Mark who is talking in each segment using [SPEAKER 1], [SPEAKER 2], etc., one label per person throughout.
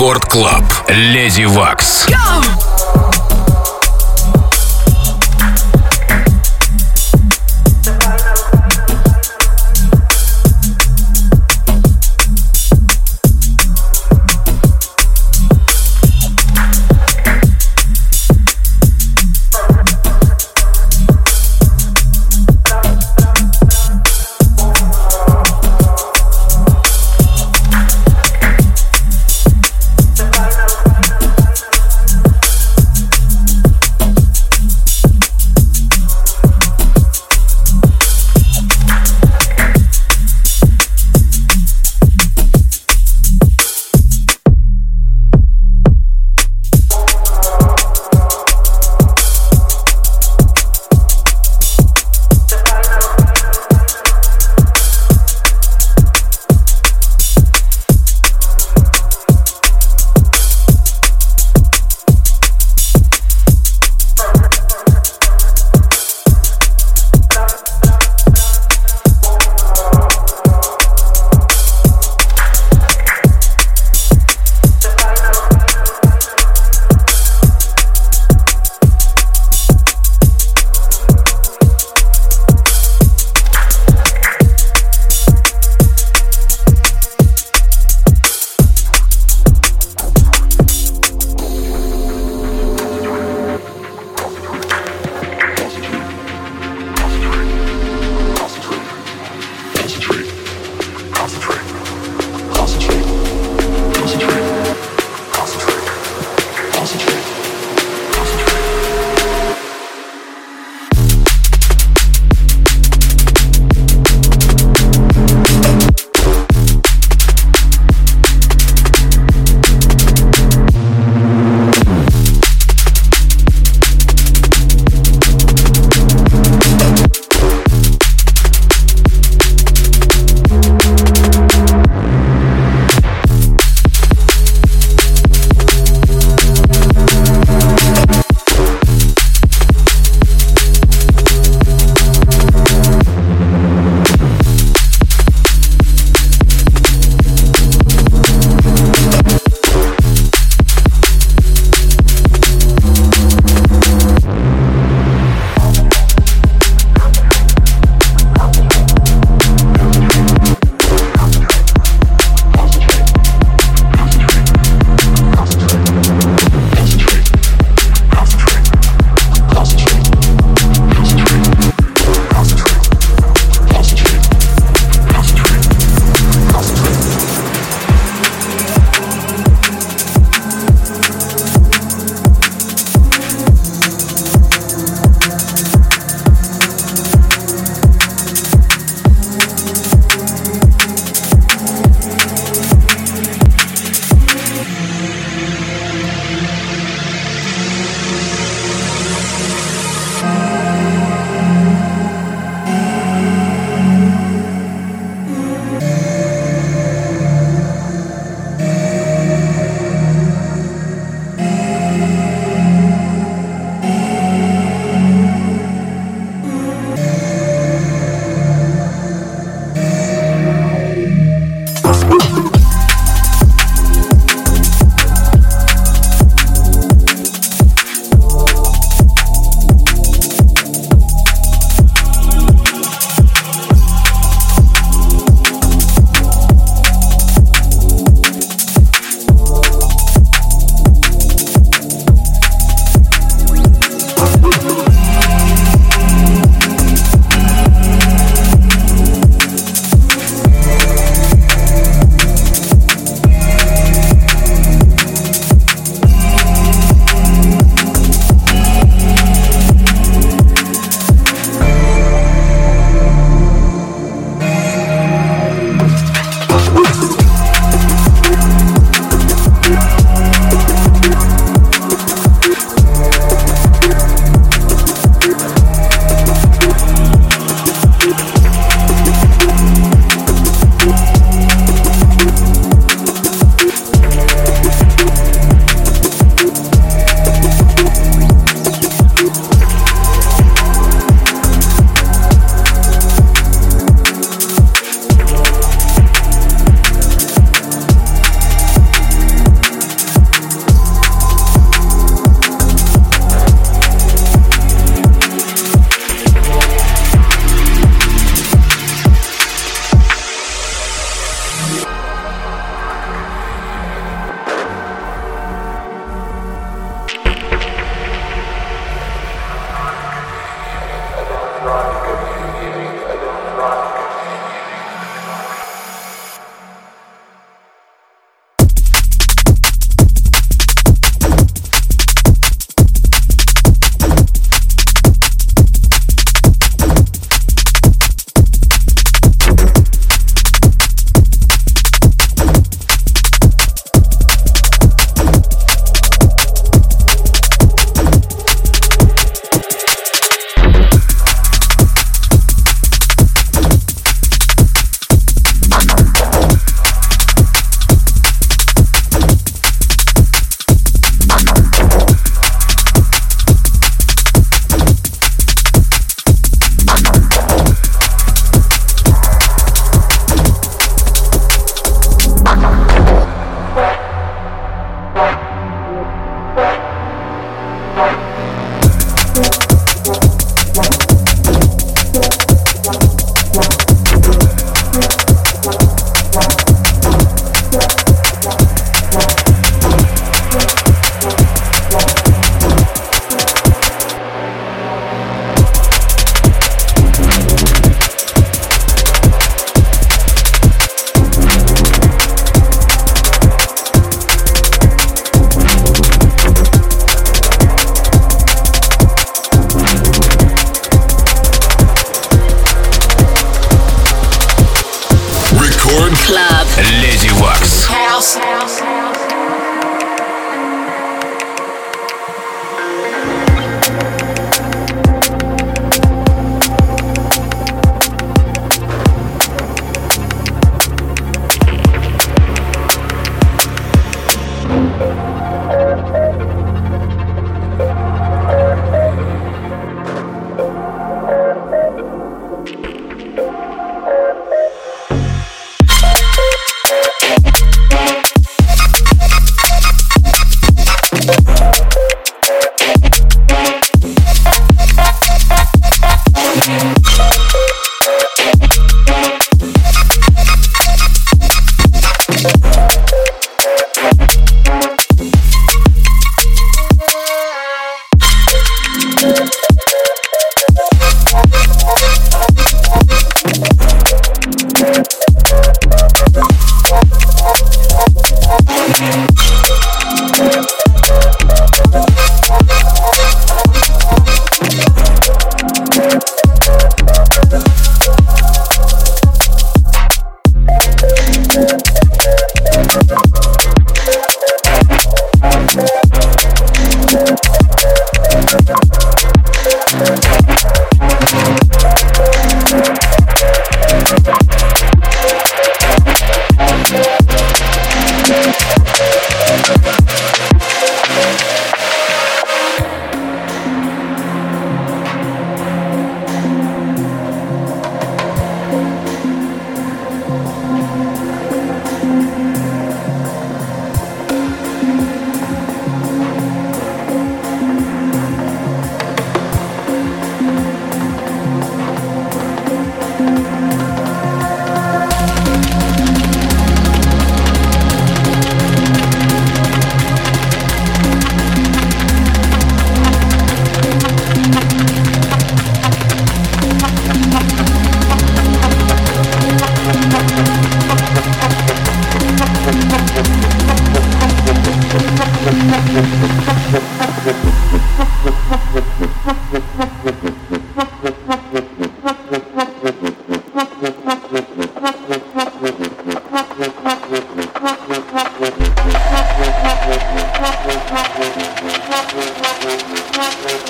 [SPEAKER 1] Рекорд Клаб. Леди Вакс.
[SPEAKER 2] Go!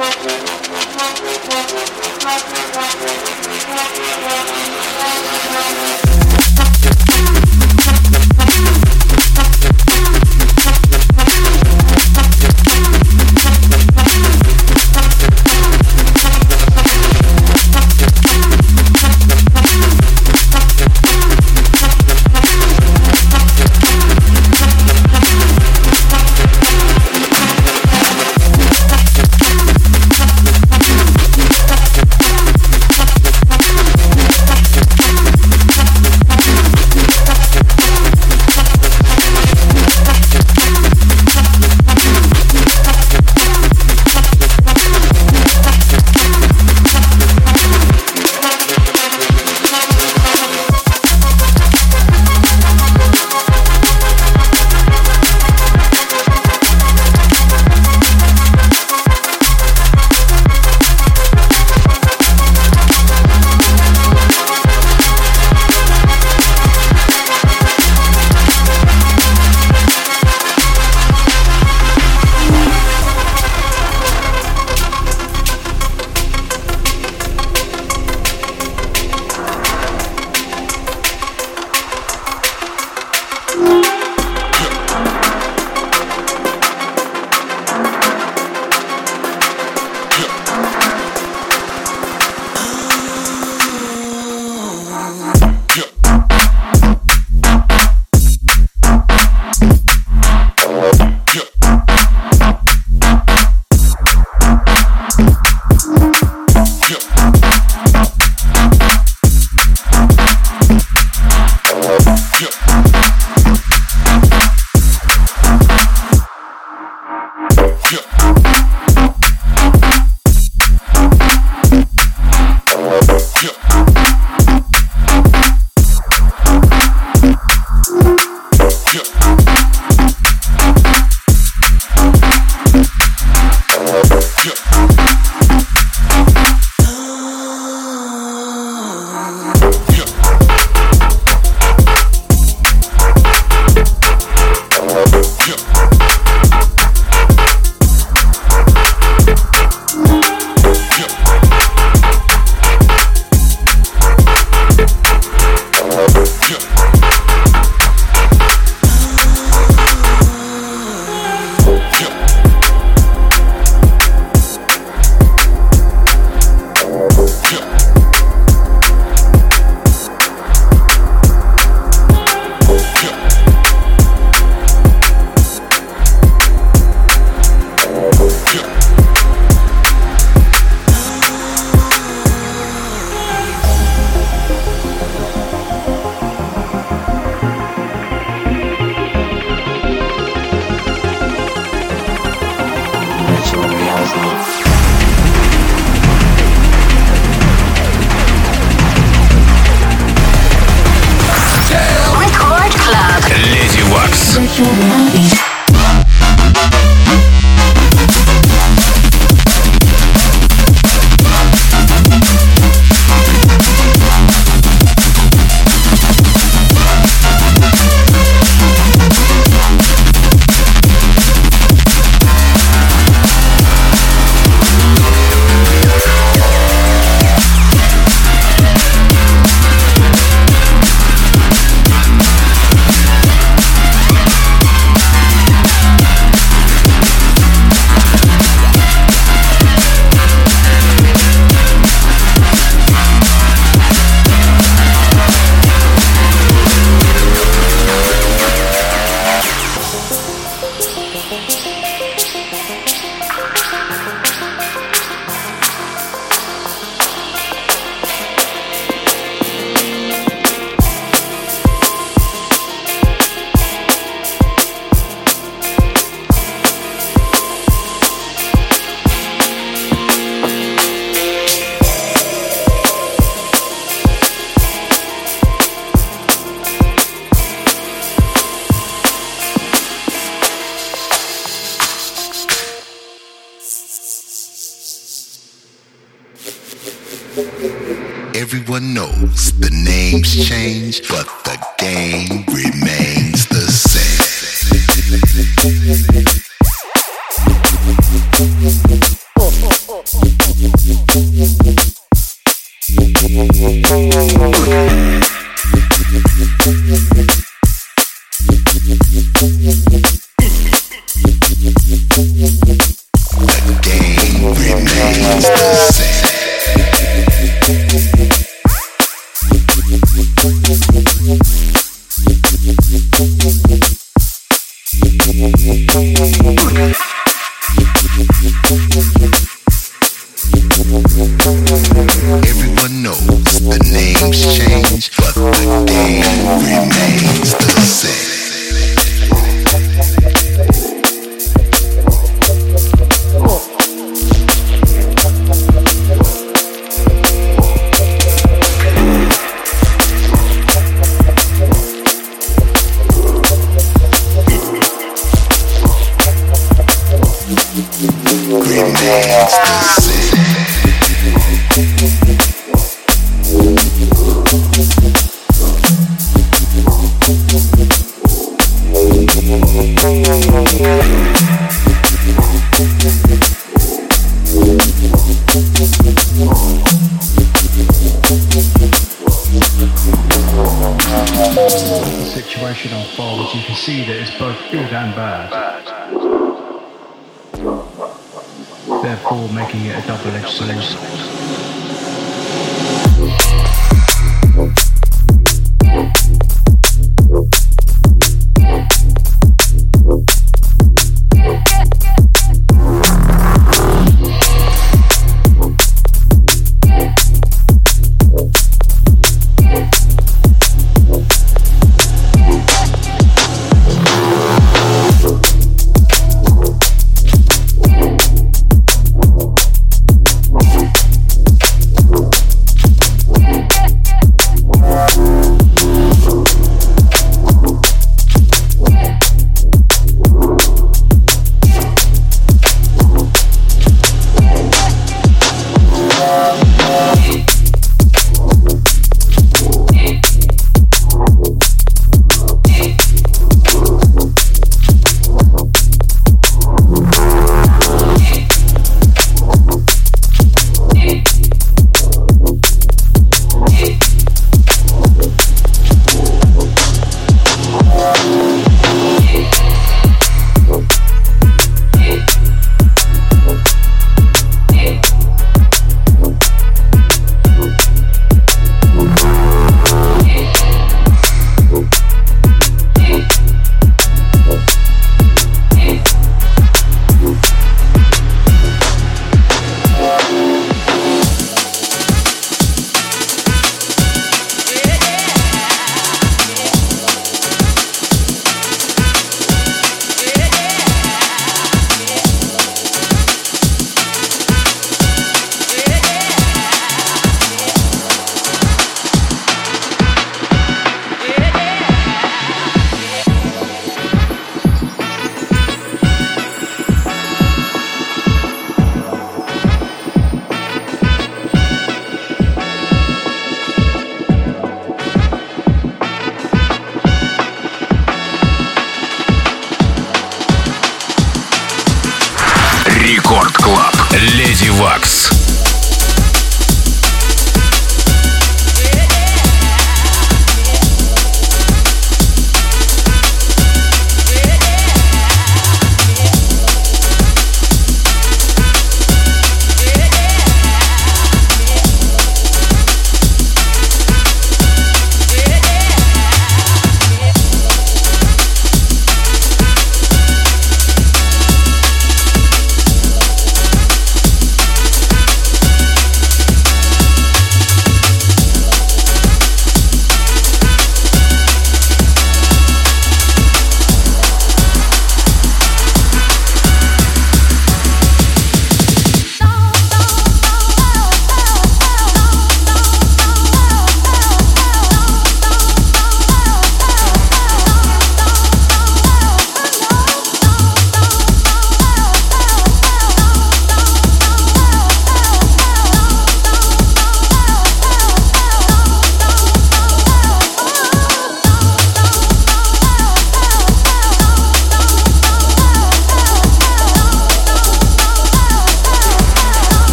[SPEAKER 3] Thank you.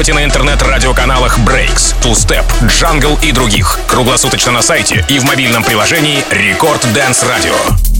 [SPEAKER 3] Найдете на интернет-радиоканалах Breaks, Two Step, Jungle и других. Круглосуточно на сайте и в мобильном приложении Record Dance Radio.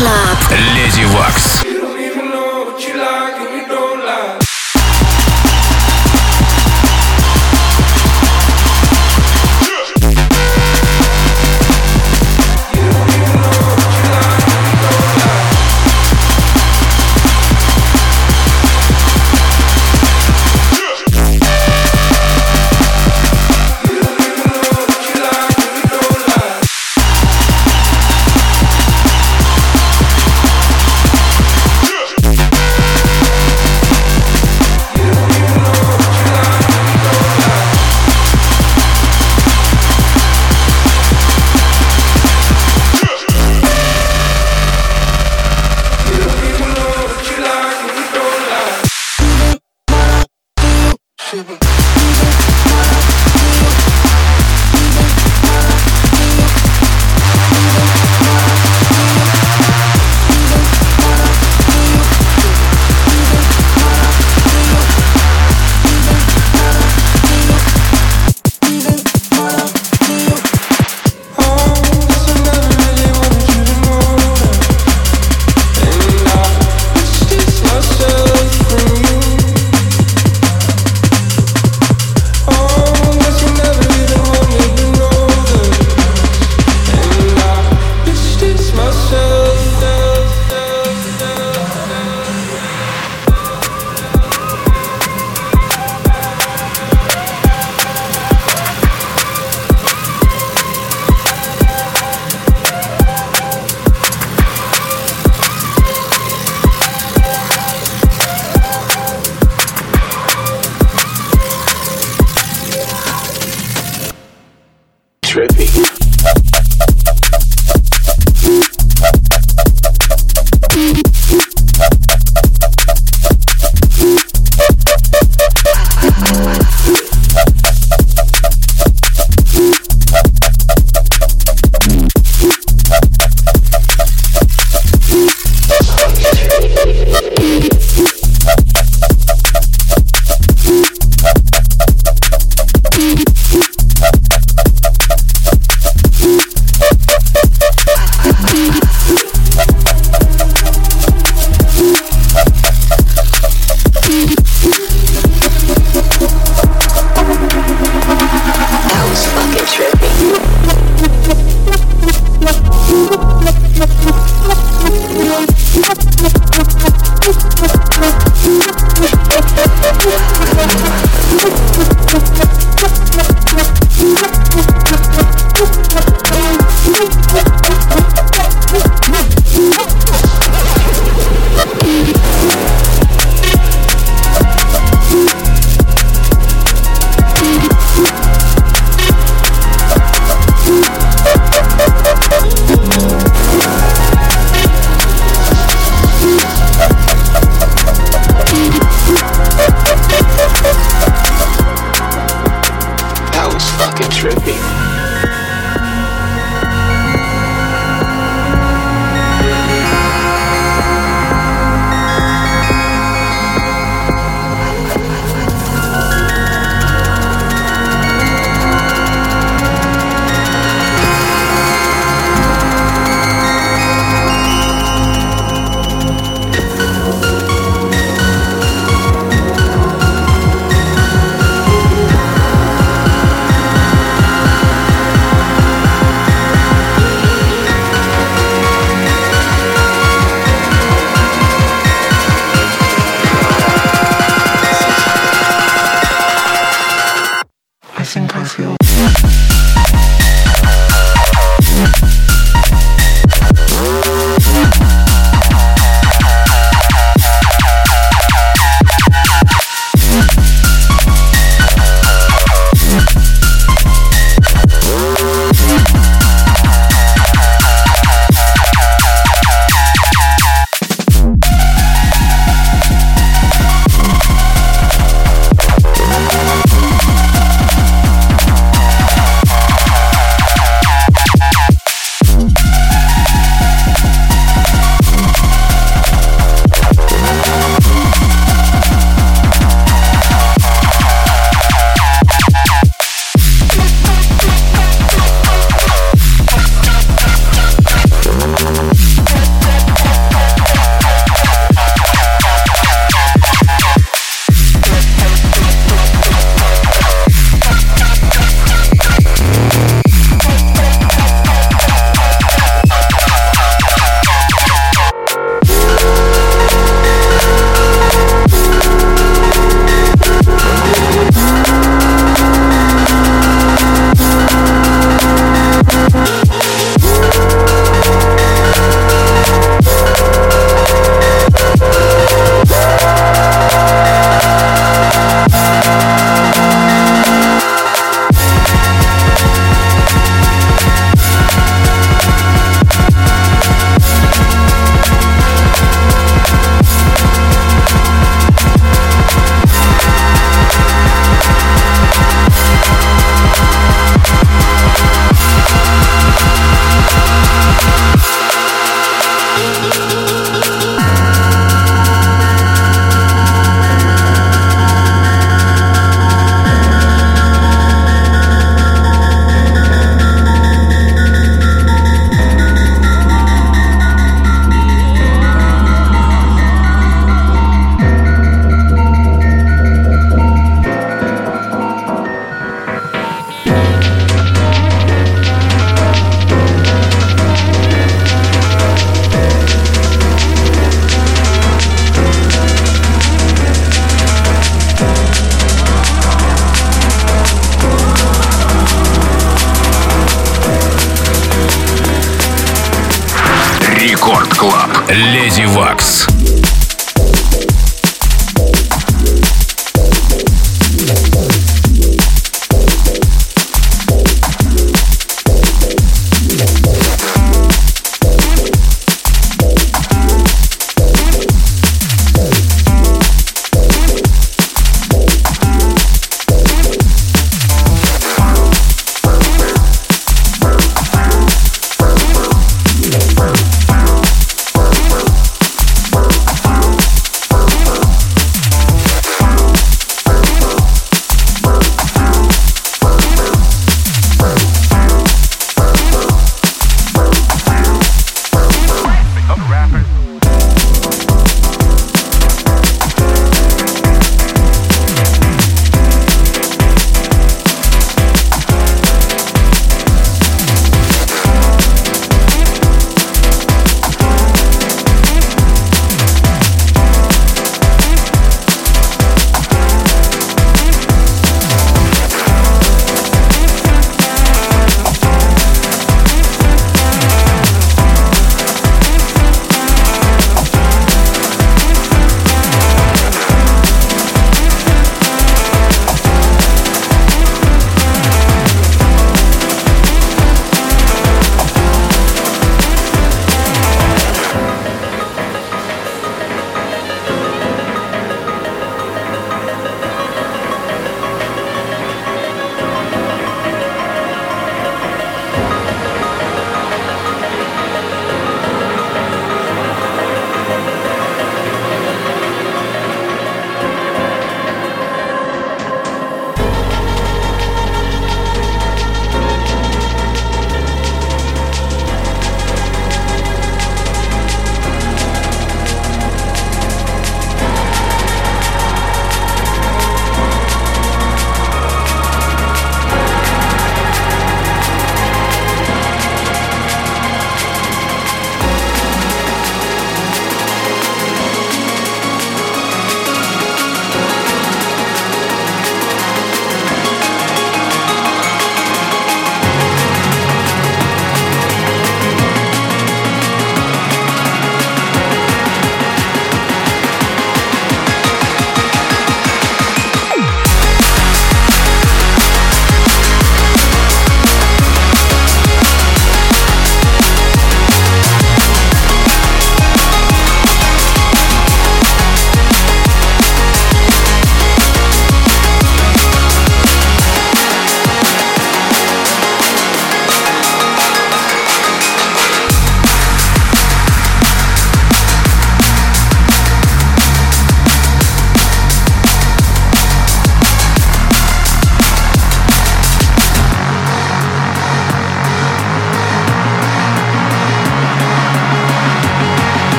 [SPEAKER 4] Club. Леди Вакс.